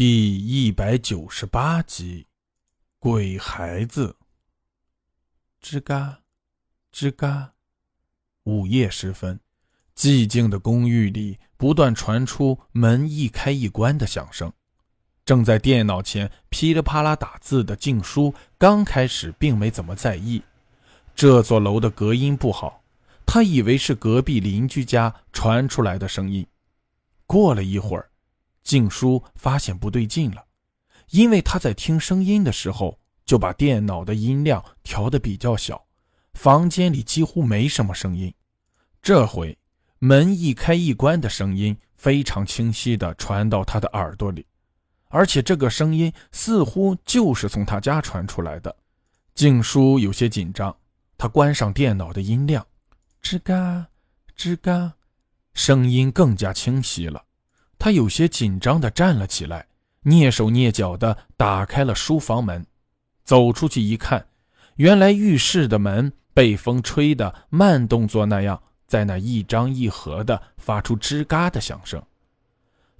第一百九十八集，鬼孩子。吱嘎，吱嘎。午夜时分，寂静的公寓里不断传出门一开一关的响声。正在电脑前噼里啪啦打字的静书，刚开始并没怎么在意。这座楼的隔音不好，他以为是隔壁邻居家传出来的声音。过了一会儿。静书发现不对劲了，因为他在听声音的时候就把电脑的音量调得比较小，房间里几乎没什么声音。这回门一开一关的声音非常清晰地传到他的耳朵里，而且这个声音似乎就是从他家传出来的。静书有些紧张，他关上电脑的音量，吱嘎，吱嘎，声音更加清晰了。他有些紧张地站了起来，蹑手蹑脚地打开了书房门，走出去一看，原来浴室的门被风吹得慢动作那样，在那一张一合的发出吱嘎的响声。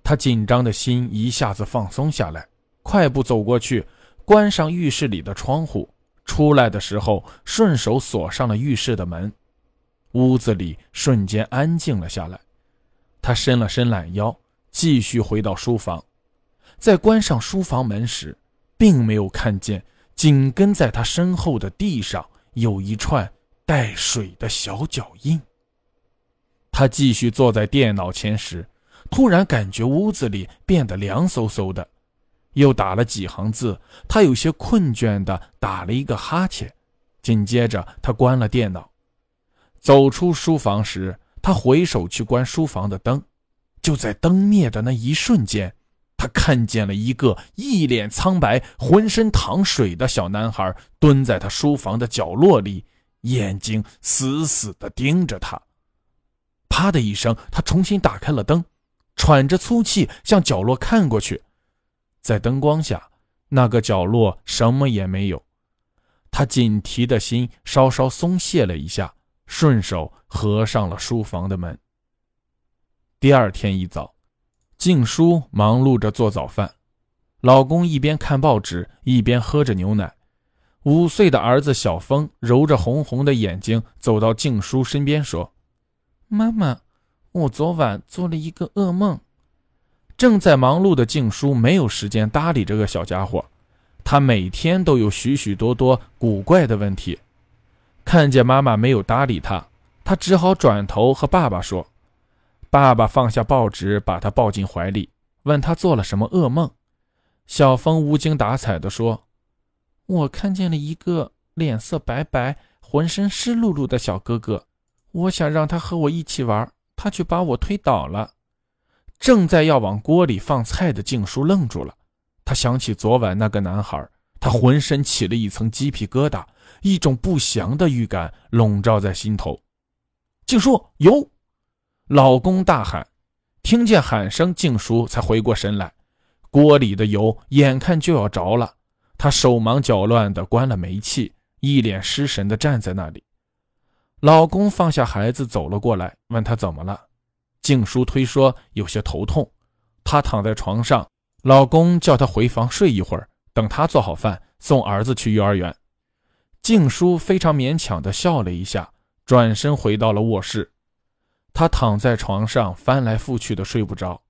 他紧张的心一下子放松下来，快步走过去，关上浴室里的窗户。出来的时候，顺手锁上了浴室的门，屋子里瞬间安静了下来。他伸了伸懒腰。继续回到书房，在关上书房门时，并没有看见紧跟在他身后的地上有一串带水的小脚印。他继续坐在电脑前时，突然感觉屋子里变得凉飕飕的，又打了几行字。他有些困倦地打了一个哈欠，紧接着他关了电脑，走出书房时，他回手去关书房的灯。就在灯灭的那一瞬间，他看见了一个一脸苍白、浑身淌水的小男孩蹲在他书房的角落里，眼睛死死地盯着他。啪的一声，他重新打开了灯，喘着粗气向角落看过去，在灯光下，那个角落什么也没有。他紧提的心稍稍松懈了一下，顺手合上了书房的门。第二天一早，静书忙碌着做早饭，老公一边看报纸一边喝着牛奶。五岁的儿子小峰揉着红红的眼睛走到静书身边说：“妈妈，我昨晚做了一个噩梦。”正在忙碌的静书没有时间搭理这个小家伙，他每天都有许许多多古怪的问题。看见妈妈没有搭理他，他只好转头和爸爸说。爸爸放下报纸，把他抱进怀里，问他做了什么噩梦。小峰无精打采地说：“我看见了一个脸色白白、浑身湿漉漉的小哥哥，我想让他和我一起玩，他却把我推倒了。”正在要往锅里放菜的静书愣住了，他想起昨晚那个男孩，他浑身起了一层鸡皮疙瘩，一种不祥的预感笼罩在心头。静书有。老公大喊，听见喊声，静书才回过神来，锅里的油眼看就要着了，她手忙脚乱地关了煤气，一脸失神地站在那里。老公放下孩子走了过来，问她怎么了。静书推说有些头痛，她躺在床上，老公叫她回房睡一会儿，等她做好饭送儿子去幼儿园。静书非常勉强地笑了一下，转身回到了卧室。她躺在床上翻来覆去的睡不着，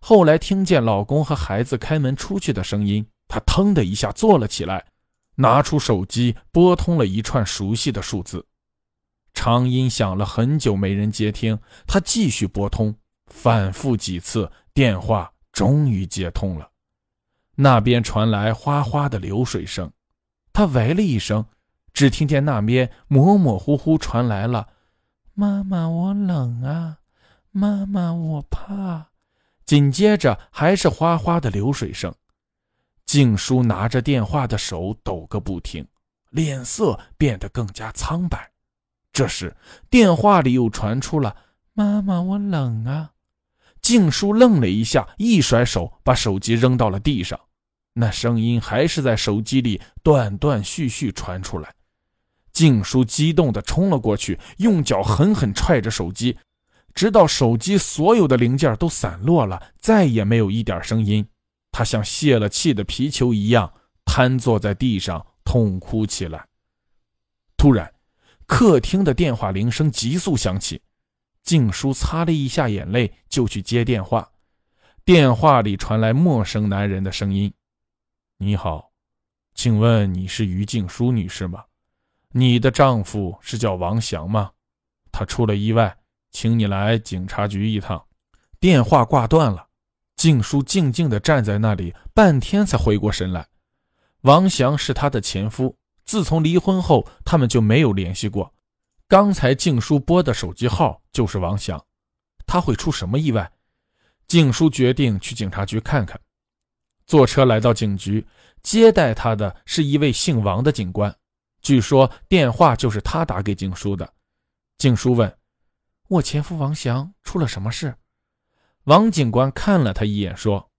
后来听见老公和孩子开门出去的声音，她腾的一下坐了起来，拿出手机拨通了一串熟悉的数字，长音响了很久没人接听，她继续拨通，反复几次，电话终于接通了，那边传来哗哗的流水声，她喂了一声，只听见那边模模糊糊传来了。妈妈，我冷啊！妈妈，我怕。紧接着还是哗哗的流水声。静书拿着电话的手抖个不停，脸色变得更加苍白。这时，电话里又传出了“妈妈，我冷啊！”静书愣了一下，一甩手把手机扔到了地上。那声音还是在手机里断断续续传出来。静书激动地冲了过去，用脚狠狠踹着手机，直到手机所有的零件都散落了，再也没有一点声音。他像泄了气的皮球一样瘫坐在地上痛哭起来。突然，客厅的电话铃声急速响起，静书擦了一下眼泪，就去接电话。电话里传来陌生男人的声音：“你好，请问你是于静书女士吗？你的丈夫是叫王祥吗？他出了意外，请你来警察局一趟。”电话挂断了，静书静静地站在那里，半天才回过神来。王祥是她的前夫，自从离婚后，他们就没有联系过。刚才静书拨的手机号就是王祥，他会出什么意外？静书决定去警察局看看。坐车来到警局，接待他的是一位姓王的警官，据说电话就是他打给静姝的。静姝问：“我前夫王翔出了什么事？”王警官看了他一眼，说：“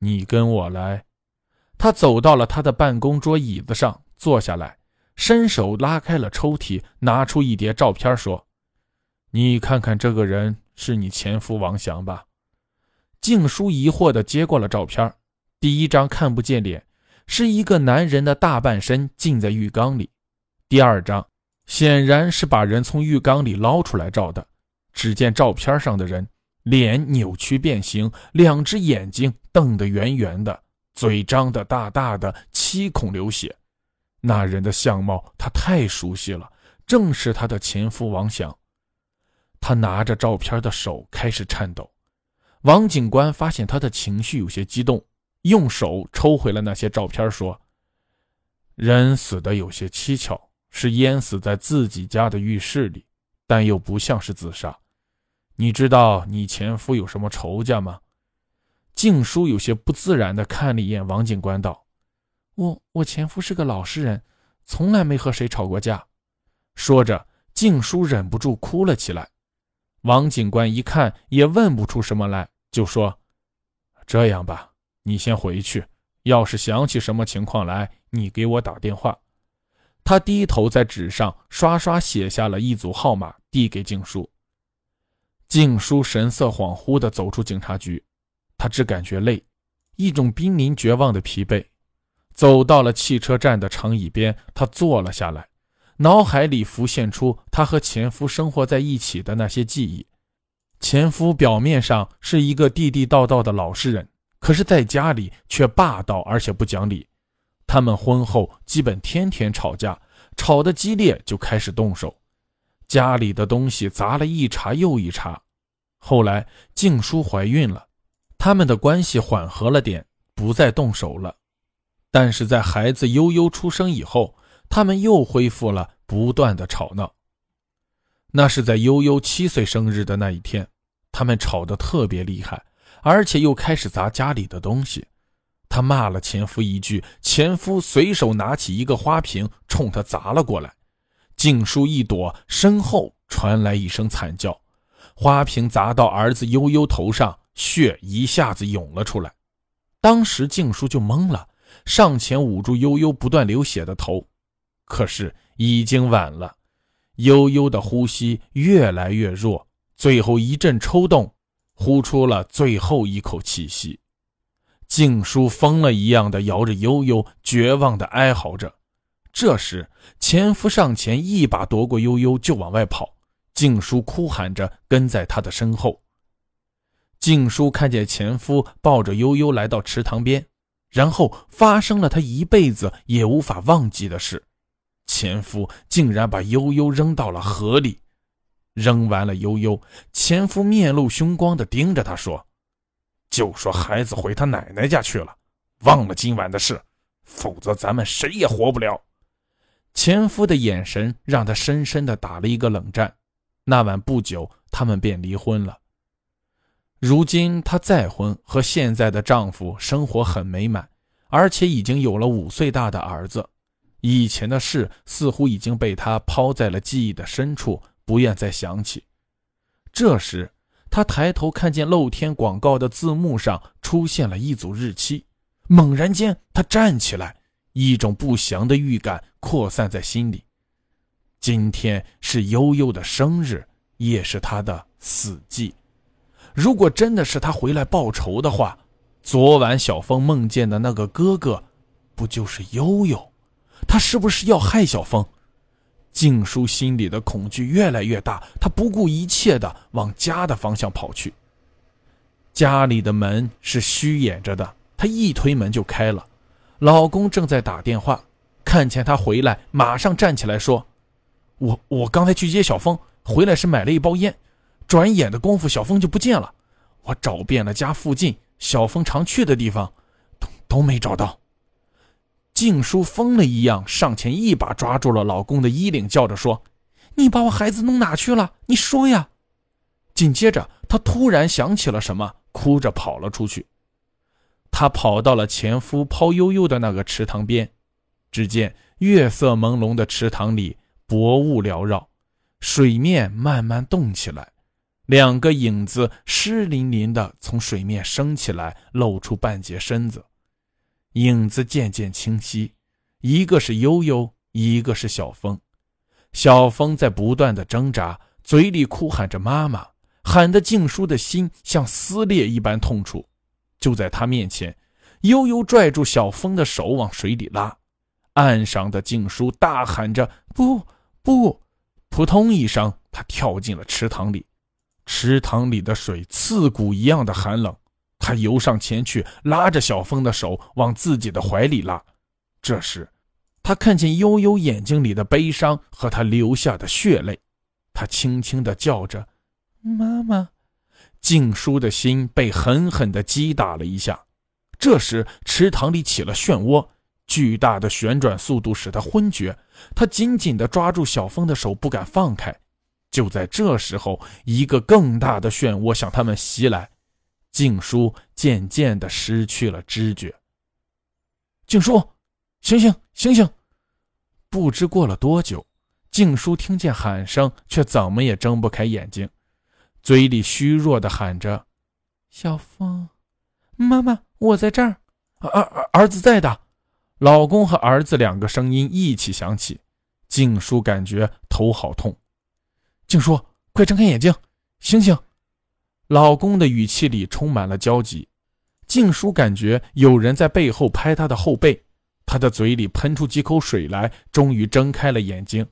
你跟我来。”他走到了他的办公桌椅子上，坐下来，伸手拉开了抽屉，拿出一叠照片，说：“你看看这个人是你前夫王翔吧？”静姝疑惑地接过了照片，第一张看不见脸，是一个男人的大半身浸在浴缸里；第二张显然是把人从浴缸里捞出来照的，只见照片上的人。脸扭曲变形，两只眼睛瞪得圆圆的，嘴张得大大的，七孔流血。那人的相貌他太熟悉了，正是他的前夫王祥。他拿着照片的手开始颤抖。王警官发现他的情绪有些激动，用手抽回了那些照片，说：“人死的有些蹊跷，是淹死在自己家的浴室里，但又不像是自杀。”你知道你前夫有什么仇家吗？静书有些不自然地看了一眼王警官，道：“我我前夫是个老实人，从来没和谁吵过架。”说着，静书忍不住哭了起来。王警官一看也问不出什么来，就说：“这样吧，你先回去，要是想起什么情况来，你给我打电话。”他低头在纸上刷刷写下了一组号码，递给静书。静书神色恍惚地走出警察局，他只感觉累，一种濒临绝望的疲惫。走到了汽车站的长椅边，他坐了下来，脑海里浮现出他和前夫生活在一起的那些记忆。前夫表面上是一个地地道道的老实人，可是在家里却霸道而且不讲理。他们婚后基本天天吵架，吵得激烈就开始动手。家里的东西砸了一茬又一茬，后来静书怀孕了，他们的关系缓和了点，不再动手了。但是在孩子悠悠出生以后，他们又恢复了不断的吵闹。那是在悠悠七岁生日的那一天，他们吵得特别厉害，而且又开始砸家里的东西。他骂了前夫一句，前夫随手拿起一个花瓶冲他砸了过来。静书一躲，身后传来一声惨叫，花瓶砸到儿子悠悠头上，血一下子涌了出来。当时静书就懵了，上前捂住悠悠不断流血的头，可是已经晚了，悠悠的呼吸越来越弱，最后一阵抽动，呼出了最后一口气息。静书疯了一样的摇着悠悠，绝望的哀嚎着。这时，前夫上前一把夺过悠悠，就往外跑。静书哭喊着跟在他的身后。静书看见前夫抱着悠悠来到池塘边，然后发生了他一辈子也无法忘记的事：前夫竟然把悠悠扔到了河里。扔完了悠悠，前夫面露凶光的盯着他说：“就说孩子回他奶奶家去了，忘了今晚的事，否则咱们谁也活不了。”前夫的眼神让他深深的打了一个冷战。那晚不久，他们便离婚了。如今她再婚，和现在的丈夫生活很美满，而且已经有了五岁大的儿子。以前的事似乎已经被她抛在了记忆的深处，不愿再想起。这时，他抬头看见露天广告的字幕上出现了一组日期，猛然间，他站起来。一种不祥的预感扩散在心里。今天是悠悠的生日，也是他的死忌。如果真的是他回来报仇的话，昨晚小峰梦见的那个哥哥，不就是悠悠？他是不是要害小峰？静书心里的恐惧越来越大，他不顾一切的往家的方向跑去。家里的门是虚掩着的，他一推门就开了。老公正在打电话，看见他回来，马上站起来说：“我我刚才去接小峰，回来时买了一包烟，转眼的功夫小峰就不见了。我找遍了家附近小峰常去的地方，都都没找到。”静书疯了一样上前一把抓住了老公的衣领，叫着说：“你把我孩子弄哪去了？你说呀！”紧接着，他突然想起了什么。哭着跑了出去。他跑到了前夫抛悠悠的那个池塘边，只见月色朦胧的池塘里薄雾缭绕，水面慢慢动起来，两个影子湿淋淋的从水面升起来，露出半截身子。影子渐渐清晰，一个是悠悠，一个是小峰。小峰在不断的挣扎，嘴里哭喊着妈妈。喊得静书的心像撕裂一般痛楚。就在他面前，悠悠拽住小峰的手往水里拉。岸上的静书大喊着：“不，不！”扑通一声，他跳进了池塘里。池塘里的水刺骨一样的寒冷。他游上前去，拉着小峰的手往自己的怀里拉。这时，他看见悠悠眼睛里的悲伤和他流下的血泪。他轻轻地叫着。妈妈，静姝的心被狠狠地击打了一下。这时，池塘里起了漩涡，巨大的旋转速度使他昏厥。他紧紧地抓住小峰的手，不敢放开。就在这时候，一个更大的漩涡向他们袭来，静书渐渐的失去了知觉。静书，醒醒，醒醒！不知过了多久，静书听见喊声，却怎么也睁不开眼睛。嘴里虚弱的喊着：“小峰，妈妈，我在这儿。”儿儿儿子在的，老公和儿子两个声音一起响起。静书感觉头好痛，静书，快睁开眼睛，醒醒！老公的语气里充满了焦急。静书感觉有人在背后拍她的后背，她的嘴里喷出几口水来，终于睁开了眼睛，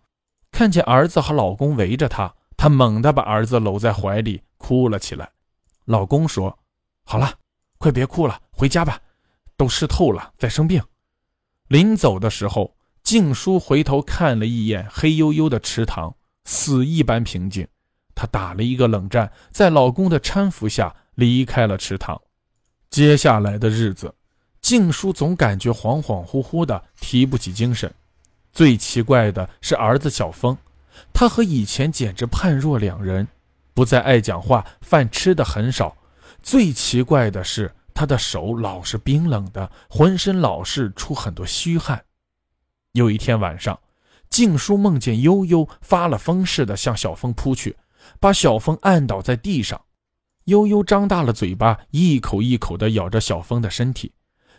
看见儿子和老公围着她。她猛地把儿子搂在怀里，哭了起来。老公说：“好了，快别哭了，回家吧，都湿透了，再生病。”临走的时候，静书回头看了一眼黑黝黝的池塘，死一般平静。她打了一个冷战，在老公的搀扶下离开了池塘。接下来的日子，静书总感觉恍恍惚惚的，提不起精神。最奇怪的是儿子小峰。他和以前简直判若两人，不再爱讲话，饭吃的很少。最奇怪的是，他的手老是冰冷的，浑身老是出很多虚汗。有一天晚上，静书梦见悠悠发了疯似的向小峰扑去，把小峰按倒在地上。悠悠张大了嘴巴，一口一口地咬着小峰的身体。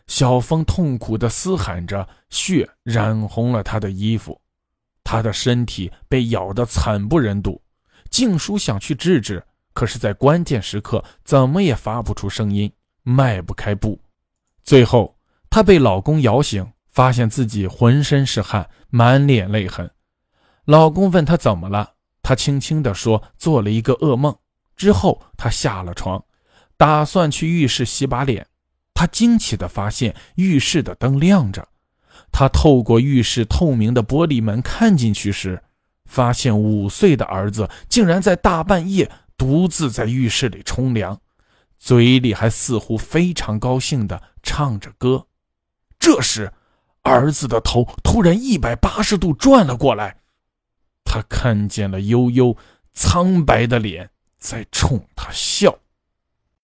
小峰痛苦地嘶喊着，血染红了他的衣服。他的身体被咬得惨不忍睹，静书想去制止，可是，在关键时刻怎么也发不出声音，迈不开步。最后，她被老公摇醒，发现自己浑身是汗，满脸泪痕。老公问她怎么了，他轻轻地说做了一个噩梦。之后，他下了床，打算去浴室洗把脸。他惊奇地发现浴室的灯亮着。他透过浴室透明的玻璃门看进去时，发现五岁的儿子竟然在大半夜独自在浴室里冲凉，嘴里还似乎非常高兴地唱着歌。这时，儿子的头突然一百八十度转了过来，他看见了悠悠苍白的脸在冲他笑。